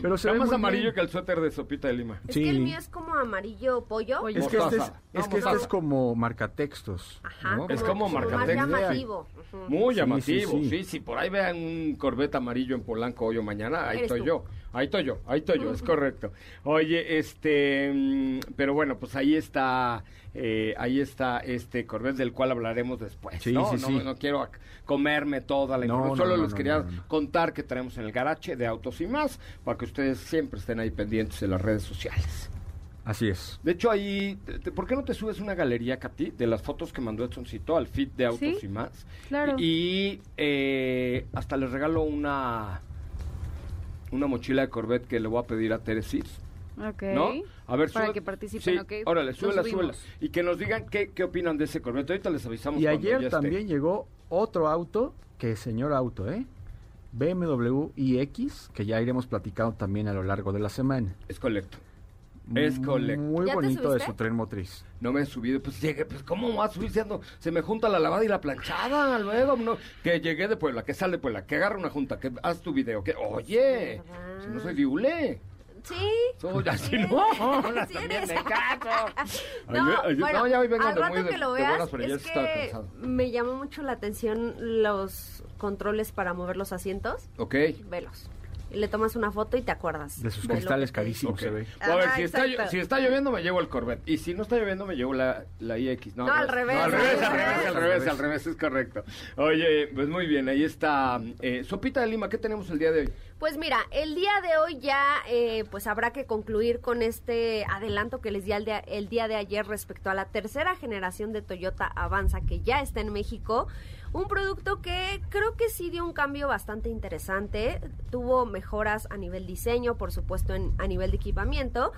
Pero se Está ve más amarillo bien. que el suéter de Sopita de Lima. Es sí. que el mío es como amarillo pollo. Es que este es, es, que este es como marcatextos. Ajá, ¿no? Es como marcatextos. Más llamativo. Muy llamativo, Sí, sí, sí, sí. sí, por ahí vean un Corvette amarillo en Polanco hoy o mañana, ahí Eres estoy tú. yo, ahí estoy yo, ahí estoy yo, es correcto. Oye, este, mm, pero bueno, pues ahí está, eh, ahí está este Corvette del cual hablaremos después, Sí, ¿no? sí, no, sí. no quiero comerme toda la No, información, no, solo no, les quería no, no, no. contar que traemos en el garaje de Autos y Más, para que ustedes siempre estén ahí pendientes de las redes sociales. Así es. De hecho, ahí, te- te- ¿por qué no te subes una galería, Katy, de las fotos que mandó Edsoncito al feed de Autos Sí, y más? claro. Y eh, hasta les regalo una una mochila de Corvette que le voy a pedir a Teresis, Ok. ¿no? A ver, Para que participen, sí, ok. órale, súbela, súbela. Y que nos digan qué, qué opinan de ese Corvette. Ahorita les avisamos Y ya ayer esté. también llegó otro auto, que señor auto, ¿eh? BMW iX, que ya iremos platicando también a lo largo de la semana. Es colecto. Es correcto. Muy ¿Ya te bonito de su tren motriz. No me he subido, pues llegué, pues ¿cómo va a subir? Se me junta la lavada y la planchada luego, no, que llegué de Puebla, que sale de Puebla, que agarra una junta, que haz tu video, que oye, ¿Verdad? si no soy diule, Sí. soy así Sí. no, Sí también eres. me caso. No, Ayer- ayer- bueno, no, ya hoy vengo al de rato muy de- que lo de veas, buenas, pero ya es estaba que cansado. me llamó mucho la atención los controles para mover los asientos. Ok. Velos. Y le tomas una foto y te acuerdas. De sus cristales carísimos Ok. se ve. A ver, si está, si está lloviendo me llevo el Corvette. Y si no está lloviendo me llevo la, la iX. No, No, al revés, No, al al revés, al revés. revés, al revés, al revés, es correcto. Oye, pues muy bien, ahí está. eh, Sopita de Lima, ¿qué tenemos el día de hoy? Pues mira, el día de hoy ya eh, pues habrá que concluir con este adelanto que les di al día- el día de ayer respecto a la tercera generación de Toyota Avanza que ya está en México. Un producto que creo que sí dio un cambio bastante interesante. Tuvo mejoras a nivel diseño, por supuesto en, a nivel de equipamiento.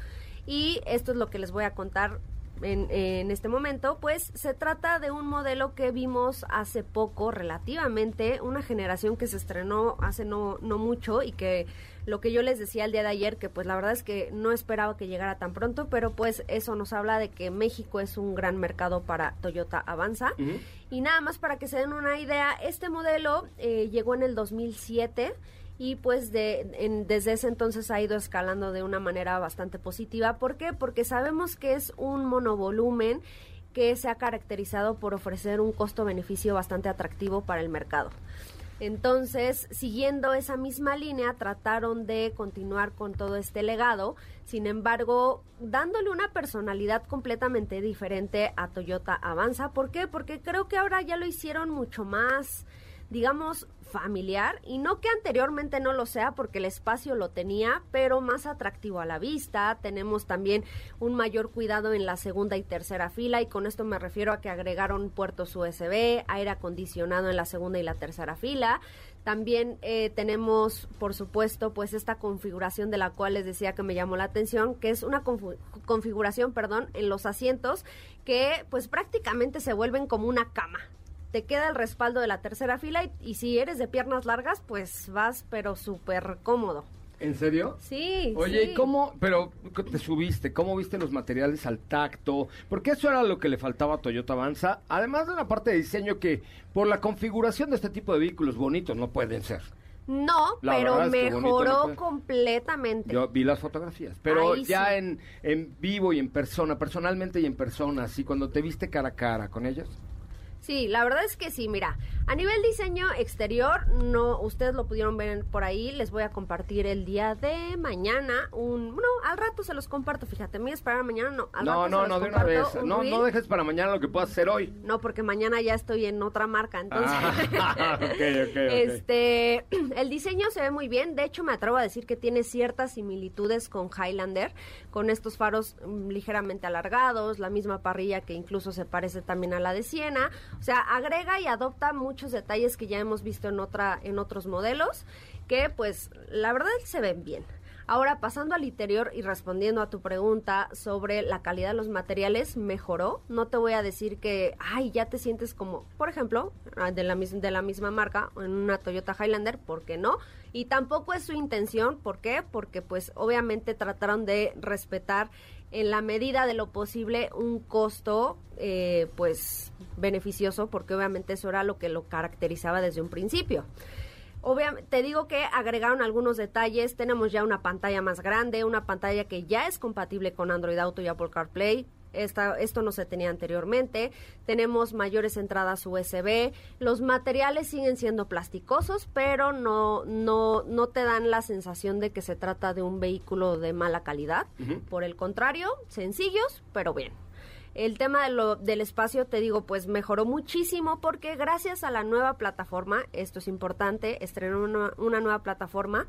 Y esto es lo que les voy a contar en, en este momento, pues se trata de un modelo que vimos hace poco, relativamente, una generación que se estrenó hace no, no mucho y que lo que yo les decía el día de ayer, que pues la verdad es que no esperaba que llegara tan pronto, pero pues eso nos habla de que México es un gran mercado para Toyota Avanza. Y nada más para que se den una idea, este modelo eh, llegó en el 2007 y pues de, en- desde ese entonces ha ido escalando de una manera bastante positiva. ¿Por qué? Porque sabemos que es un monovolumen que se ha caracterizado por ofrecer un costo-beneficio bastante atractivo para el mercado. Entonces, siguiendo esa misma línea, trataron de continuar con todo este legado, sin embargo, dándole una personalidad completamente diferente a Toyota Avanza. ¿Por qué? Porque creo que ahora ya lo hicieron mucho más digamos, familiar y no que anteriormente no lo sea porque el espacio lo tenía, pero más atractivo a la vista. Tenemos también un mayor cuidado en la segunda y tercera fila y con esto me refiero a que agregaron puertos USB, aire acondicionado en la segunda y la tercera fila. También eh, tenemos, por supuesto, pues esta configuración de la cual les decía que me llamó la atención, que es una configuración, perdón, en los asientos que pues prácticamente se vuelven como una cama te queda el respaldo de la tercera fila y, y si eres de piernas largas, pues vas pero súper cómodo. ¿En serio? Sí. Oye, sí. ¿y cómo, pero te subiste? ¿Cómo viste los materiales al tacto? Porque eso era lo que le faltaba a Toyota Avanza, además de una parte de diseño que por la configuración de este tipo de vehículos bonitos no pueden ser. No, La pero verdad es que bonito mejoró no completamente. Yo vi las fotografías, pero Ahí ya sí. en, en vivo y en persona, personalmente y en persona, así cuando te viste cara a cara con ellos. Sí, la verdad es que sí, mira, a nivel diseño exterior, no, ustedes lo pudieron ver por ahí, les voy a compartir el día de mañana, un, no, al rato se los comparto, fíjate, me esperar mañana, no, al no, rato no, se los no, de una vez. un No, reel. no dejes para mañana lo que puedas hacer hoy. No, porque mañana ya estoy en otra marca, entonces. Ah. Este, el diseño se ve muy bien. De hecho, me atrevo a decir que tiene ciertas similitudes con Highlander, con estos faros mm, ligeramente alargados, la misma parrilla que incluso se parece también a la de Siena. O sea, agrega y adopta muchos detalles que ya hemos visto en otra, en otros modelos, que pues la verdad se ven bien. Ahora, pasando al interior y respondiendo a tu pregunta sobre la calidad de los materiales, mejoró. No te voy a decir que, ay, ya te sientes como, por ejemplo, ah, de la, de la misma marca, en una Toyota Highlander, ¿por qué no? Y tampoco es su intención, ¿por qué? Porque pues obviamente trataron de respetar en la medida de lo posible un costo eh, pues beneficioso, porque obviamente eso era lo que lo caracterizaba desde un principio. Obviamente, te digo que agregaron algunos detalles. Tenemos ya una pantalla más grande, una pantalla que ya es compatible con Android Auto y Apple CarPlay. Esta, esto no se tenía anteriormente. Tenemos mayores entradas USB. Los materiales siguen siendo plasticosos, pero no, no, no te dan la sensación de que se trata de un vehículo de mala calidad. Por el contrario, sencillos, pero bien. El tema de lo, del espacio, te digo, pues mejoró muchísimo porque gracias a la nueva plataforma, esto es importante, estrenó una, una nueva plataforma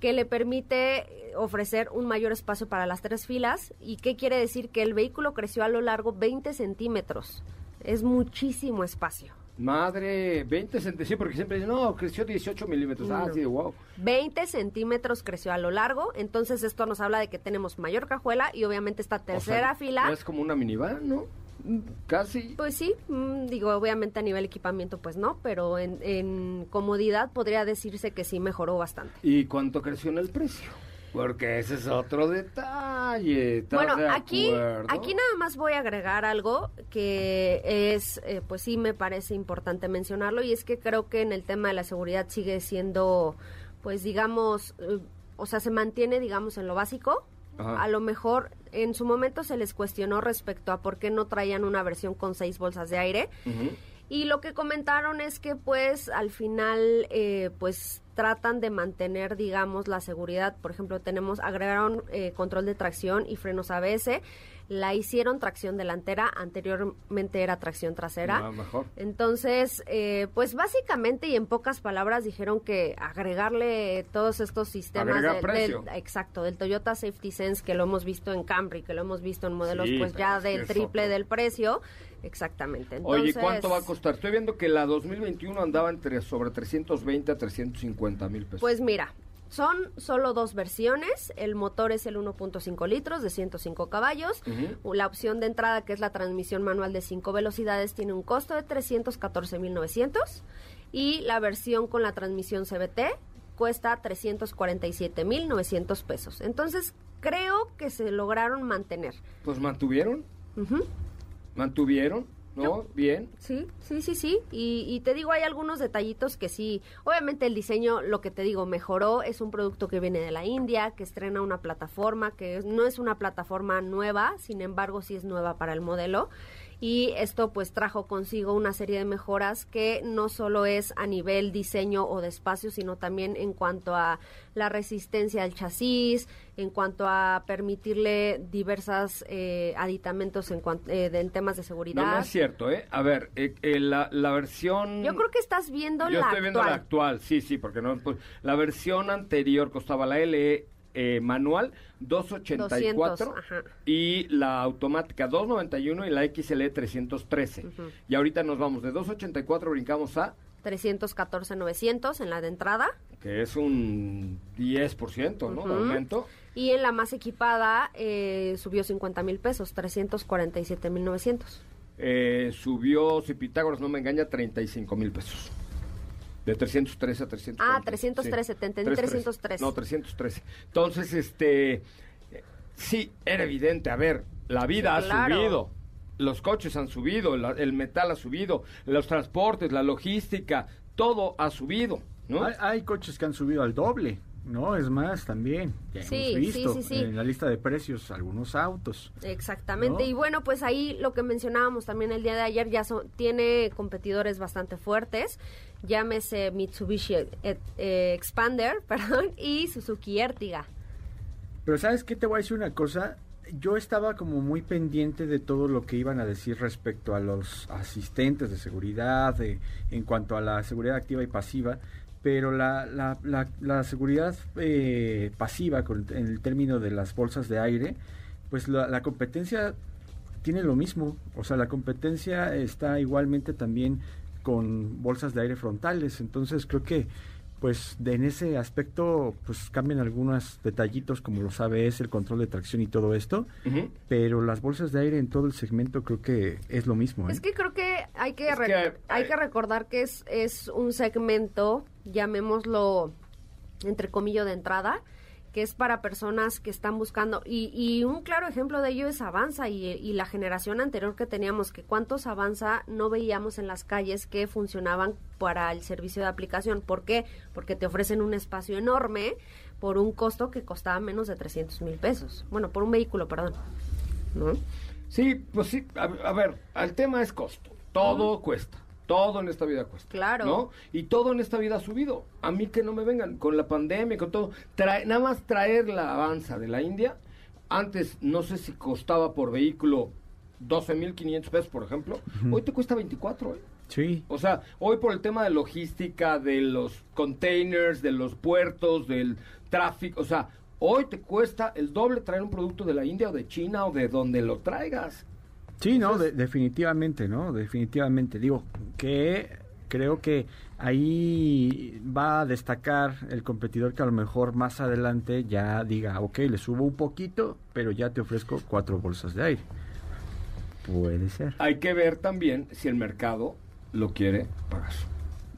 que le permite eh, ofrecer un mayor espacio para las tres filas. ¿Y qué quiere decir? Que el vehículo creció a lo largo 20 centímetros. Es muchísimo espacio. Madre, 20 centímetros, sí, porque siempre dicen, no, creció 18 milímetros. Ah, No. sí, wow. 20 centímetros creció a lo largo, entonces esto nos habla de que tenemos mayor cajuela y obviamente esta tercera O sea, fila... Es como una minivan, ¿no? Casi. Pues sí, mm, digo, obviamente a nivel equipamiento pues no, pero en, en comodidad podría decirse que sí mejoró bastante. ¿Y cuánto creció en el precio? Porque ese es otro detalle. ¿estás Bueno, de aquí, aquí nada más voy a agregar algo que es, eh, pues sí me parece importante mencionarlo y es que creo que en el tema de la seguridad sigue siendo, pues digamos, eh, o sea, se mantiene, digamos, en lo básico. Ajá. A lo mejor en su momento se les cuestionó respecto a por qué no traían una versión con seis bolsas de aire. Y lo que comentaron es que pues al final eh, pues tratan de mantener digamos la seguridad. Por ejemplo tenemos, agregaron eh, control de tracción y frenos ABS. La hicieron tracción delantera, anteriormente era tracción trasera. Ah, mejor. Entonces, eh, pues básicamente y en pocas palabras dijeron que agregarle todos estos sistemas de- del, exacto, del Toyota Safety Sense que lo hemos visto en Camry, que lo hemos visto en modelos Sí, pues ya es triple otro. del precio, exactamente. Oye, ¿cuánto va a costar? Estoy viendo que la 2021 andaba entre sobre 320 a 350 mil pesos. Pues mira, son solo dos versiones. El motor es el 1.5 litros de 105 caballos. La opción de entrada, que es la transmisión manual de 5 velocidades, tiene un costo de 314.900. Y la versión con la transmisión CBT cuesta 347.900 pesos. Entonces, creo que se lograron mantener. Pues mantuvieron, mantuvieron, ¿no? Bien. Sí, sí, sí, sí. Y, y te digo, hay algunos detallitos que sí. Obviamente el diseño, lo que te digo, mejoró. Es un producto que viene de la India, que estrena una plataforma, que es- no es una plataforma nueva, sin embargo sí es nueva para el modelo. Y esto pues trajo consigo una serie de mejoras que no solo es a nivel diseño o de espacio, sino también en cuanto a la resistencia al chasis, en cuanto a permitirle diversas eh, aditamentos en, cuan- eh, de- en temas de seguridad. No, no es cierto, ¿eh? A ver, eh, eh, la, la versión... Yo creo que estás viendo Yo la estoy viendo la actual. actual, sí, sí, porque no... pues, la versión anterior costaba la LE eh, manual 284 200, ajá. y la automática 291 y la XLE 313. Y ahorita nos vamos de 284 brincamos a 314 900 en la de entrada que es un 10%, ¿no? De Ujú. aumento. y en la más equipada eh, subió 50 mil pesos, 347 mil 900. Eh, subió, si Pitágoras no me engaña, 35 mil pesos. De 313 a 300. Ah, 313, te entendí 313. No, 313. Entonces, este, sí, era evidente. A ver, la vida Sí, ha claro. subido. Los coches han subido, la- el metal ha subido, los transportes, la logística, todo ha subido, ¿no? Hay, hay coches que han subido al doble, ¿no? Es más, también. Ya Sí, hemos sí, visto sí, sí. en la lista de precios algunos autos. Exactamente. ¿No? Y bueno, pues ahí lo que mencionábamos también el día de ayer ya son, tiene competidores bastante fuertes. Llámese Mitsubishi eh, eh, Expander, perdón, y Suzuki Ertiga. Pero ¿sabes qué? Te voy a decir una cosa. Yo estaba como muy pendiente de todo lo que iban a decir respecto a los asistentes de seguridad, de- en cuanto a la seguridad activa y pasiva, pero la, la, la, seguridad eh, pasiva, con, en el término de las bolsas de aire, pues la competencia tiene lo mismo. O sea, la competencia está igualmente también con bolsas de aire frontales. Entonces creo que pues de, en ese aspecto pues cambian algunos detallitos como los ABS, el control de tracción y todo esto, pero las bolsas de aire en todo el segmento creo que es lo mismo. ¿eh? Es que creo que hay que, Es re- que, hay eh, que recordar que es, es un segmento, llamémoslo entre comillas de entrada, que es para personas que están buscando, y, y un claro ejemplo de ello es Avanza y, y la generación anterior que teníamos, que cuántos Avanza no veíamos en las calles que funcionaban para el servicio de aplicación. ¿Por qué? Porque te ofrecen un espacio enorme por un costo que costaba menos de 300 mil pesos. Bueno, por un vehículo, perdón. ¿No? Sí, pues sí, a, a ver, el tema es costo. Todo cuesta. Todo en esta vida cuesta. Claro. ¿No? Y todo en esta vida ha subido. A mí que no me vengan con la pandemia, con todo. Trae, nada más traer la avanza de la India. Antes, no sé si costaba por vehículo 12.500 pesos, por ejemplo. Hoy te cuesta 24, ¿eh? Sí. O sea, hoy por el tema de logística, de los containers, de los puertos, del tráfico, o sea, hoy te cuesta el doble traer un producto de la India o de China o de donde lo traigas. Sí, no, de- definitivamente, ¿no? Definitivamente. Digo, que creo que ahí va a destacar el competidor que a lo mejor más adelante ya diga, ok, le subo un poquito, pero ya te ofrezco cuatro bolsas de aire. Puede ser. Hay que ver también si el mercado lo quiere pagar.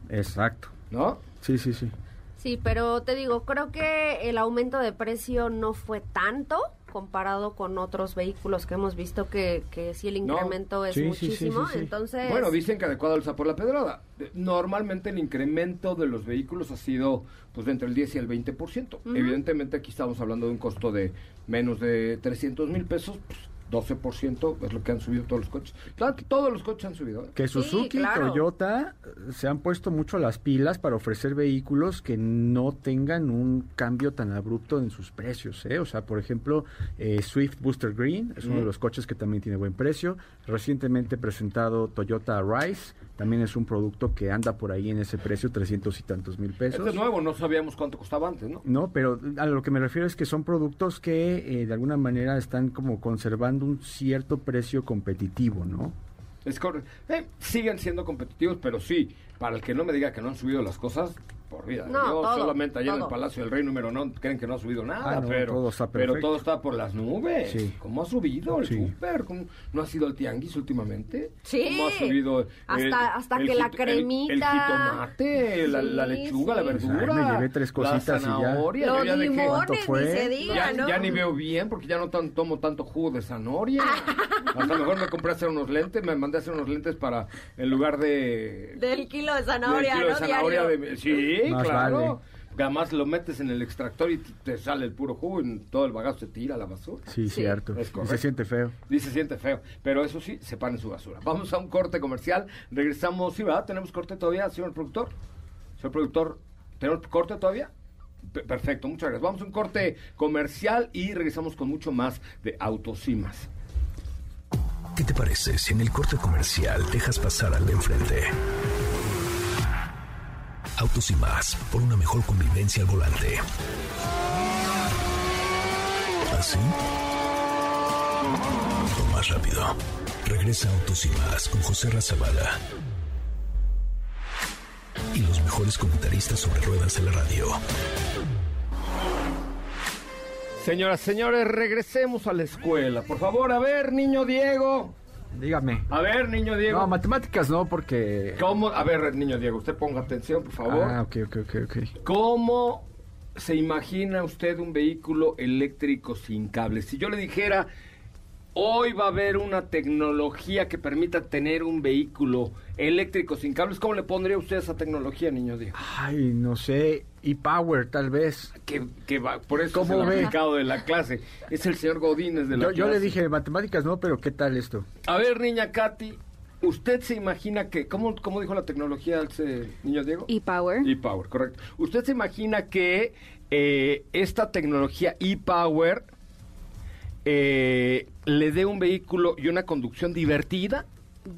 Exacto. ¿No? Sí, sí, sí. Sí, pero te digo, creo que el aumento de precio no fue tanto comparado con otros vehículos que hemos visto que, que sí el No. incremento es Sí, sí, sí, muchísimo. sí, sí. Entonces, Bueno, dicen que adecuado al por la pedrada. Normalmente el incremento de los vehículos ha sido pues de entre el 10 y el 20%. Evidentemente aquí estamos hablando de un costo de menos de 300 mil pesos, pues 12% es lo que han subido todos los coches. Claro que todos los coches han subido. ¿eh? Que Suzuki y claro. Toyota se han puesto mucho las pilas para ofrecer vehículos que no tengan un cambio tan abrupto en sus precios. ¿eh? O sea, por ejemplo, eh, Swift Booster Green es uno de los coches que también tiene buen precio. Recientemente presentado Toyota Rise, también es un producto que anda por ahí en ese precio, 300 y tantos mil pesos. Este es nuevo, no sabíamos cuánto costaba antes, ¿no? No, pero a lo que me refiero es que son productos que eh, de alguna manera están como conservando un cierto precio competitivo, ¿no? Es correcto. Eh, siguen siendo competitivos, pero sí, para el que no me diga que no han subido las cosas, por vida. No, Dios, todo, solamente allá en el. Palacio del Rey número no creen que no ha subido nada, Ah, no, pero, todo está pero todo está por las nubes. Sí. ¿Cómo ha subido el Sí. súper? ¿Cómo- ¿No ha sido el tianguis últimamente? Sí. ¿Cómo ha subido? Hasta- hasta que la jito- el- El, cremita. jitomate, la, la Sí, lechuga, la verdura. Ay, me llevé tres cositas y la ya. zanahoria. los ya limones, ¿Cuánto fue? ni se diga, ya, ¿no? ya ni veo bien porque ya no tan, tomo tanto jugo de zanahoria. Hasta mejor me compré a hacer unos lentes, me mandé a hacer unos lentes para, en lugar de... Del kilo de del zanahoria, kilo de ¿no? zanahoria Diario. de- sí, Más claro. vale. Además lo metes en el extractor y te sale el puro jugo y todo el bagazo se tira a la basura. Sí, Sí. cierto. Es Y se siente feo. Y se siente feo. Pero eso sí, separen su basura. Vamos a un corte comercial. Regresamos. Sí, ¿verdad? ¿Tenemos corte todavía, señor productor? Señor productor, ¿tenemos corte todavía? Pe- Perfecto, muchas gracias. Vamos a un corte comercial y regresamos con mucho más de Autos y más. ¿Qué te parece si en el corte comercial dejas pasar al de enfrente? Autos y más, por una mejor convivencia al volante. ¿Así? O más rápido. Regresa Autos y más con José Razabala. Y los mejores comentaristas sobre ruedas de la radio. Señoras, señores, regresemos a la escuela. Por favor, a ver, niño Diego. Dígame. A ver, niño Diego. No, matemáticas no, porque... ¿Cómo? A ver, niño Diego, usted ponga atención, por favor. Ah, ok, ok, ok, ok. ¿Cómo se imagina usted un vehículo eléctrico sin cables? Si yo le dijera, hoy va a haber una tecnología que permita tener un vehículo eléctrico sin cables, ¿cómo le pondría usted esa tecnología, niño Diego? Ay, no sé. Y Power, tal vez. Que, que va, por eso es ¿Cómo el ve? aplicado de la clase. Es el señor Godínez de la Yo, yo le clase. dije matemáticas no, pero ¿qué tal esto? A ver, niña Katy, ¿usted se imagina que, ¿cómo, cómo dijo la tecnología ese niño Diego? E-Power. E-Power, correcto. ¿Usted se imagina que eh, esta tecnología e-Power eh, le dé un vehículo y una conducción divertida?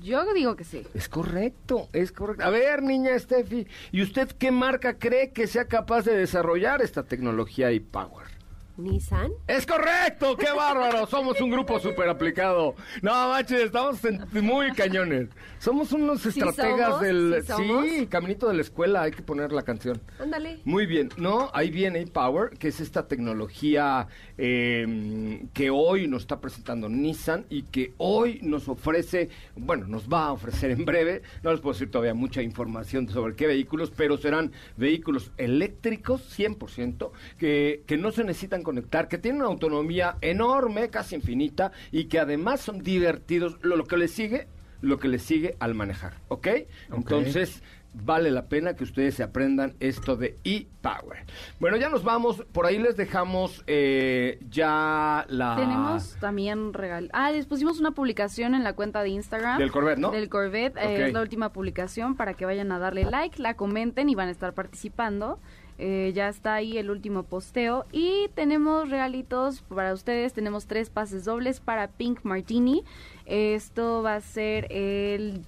Yo digo que sí. Es correcto, es correcto. A ver, niña Steffi, ¿y usted qué marca cree que sea capaz de desarrollar esta tecnología e-Power? Nissan. Es correcto, qué bárbaro. Somos un grupo súper aplicado. No, manches, estamos muy cañones. Somos unos estrategas somos, del... sí somos. caminito de la escuela, hay que poner la canción. Ándale. Muy bien, no, ahí viene Power, que es esta tecnología eh, que hoy nos está presentando Nissan y que hoy nos ofrece, bueno, nos va a ofrecer en breve, no les puedo decir todavía mucha información sobre qué vehículos, pero serán vehículos eléctricos 100%, que, que no se necesitan conectar, que tienen una autonomía enorme, casi infinita, y que además son divertidos, lo, lo que les sigue, lo que les sigue al manejar, ¿ok? Entonces vale la pena que ustedes se aprendan esto de e-Power. Bueno, ya nos vamos. Por ahí les dejamos eh, ya la... Tenemos también regal. Ah, les pusimos una publicación en la cuenta de Instagram. Del Corvette, ¿no? Del Corvette. eh, es la última publicación para que vayan a darle like, la comenten y van a estar participando. Eh, ya está ahí el último posteo. Y tenemos regalitos para ustedes. Tenemos tres pases dobles para Pink Martini. Esto va a ser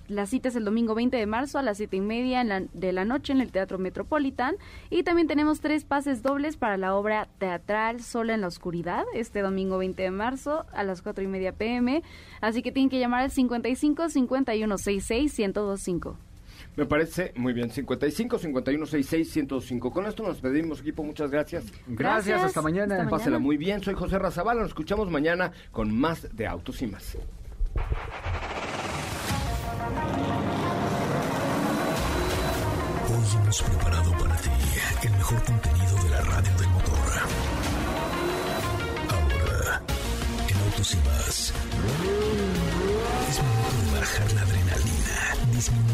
la cita es el domingo 20 de marzo a las siete y media de la noche en el Teatro Metropolitan. Y también tenemos tres pases dobles para la obra teatral Sola en la Oscuridad, este domingo 20 de marzo a las cuatro y media pm. Así que tienen que llamar al 55 51 66 1025. Me parece muy bien. 55 51 66 105. Con esto nos pedimos, equipo. Muchas gracias. Gracias, Gracias, hasta mañana. hasta mañana. Pásela muy bien. Soy José Razabala. Nos escuchamos mañana con más de Autos y más. Hoy hemos preparado para ti el mejor contenido de la radio del motor. Ahora, en Autos y más, es momento de bajar la adrenalina, disminuir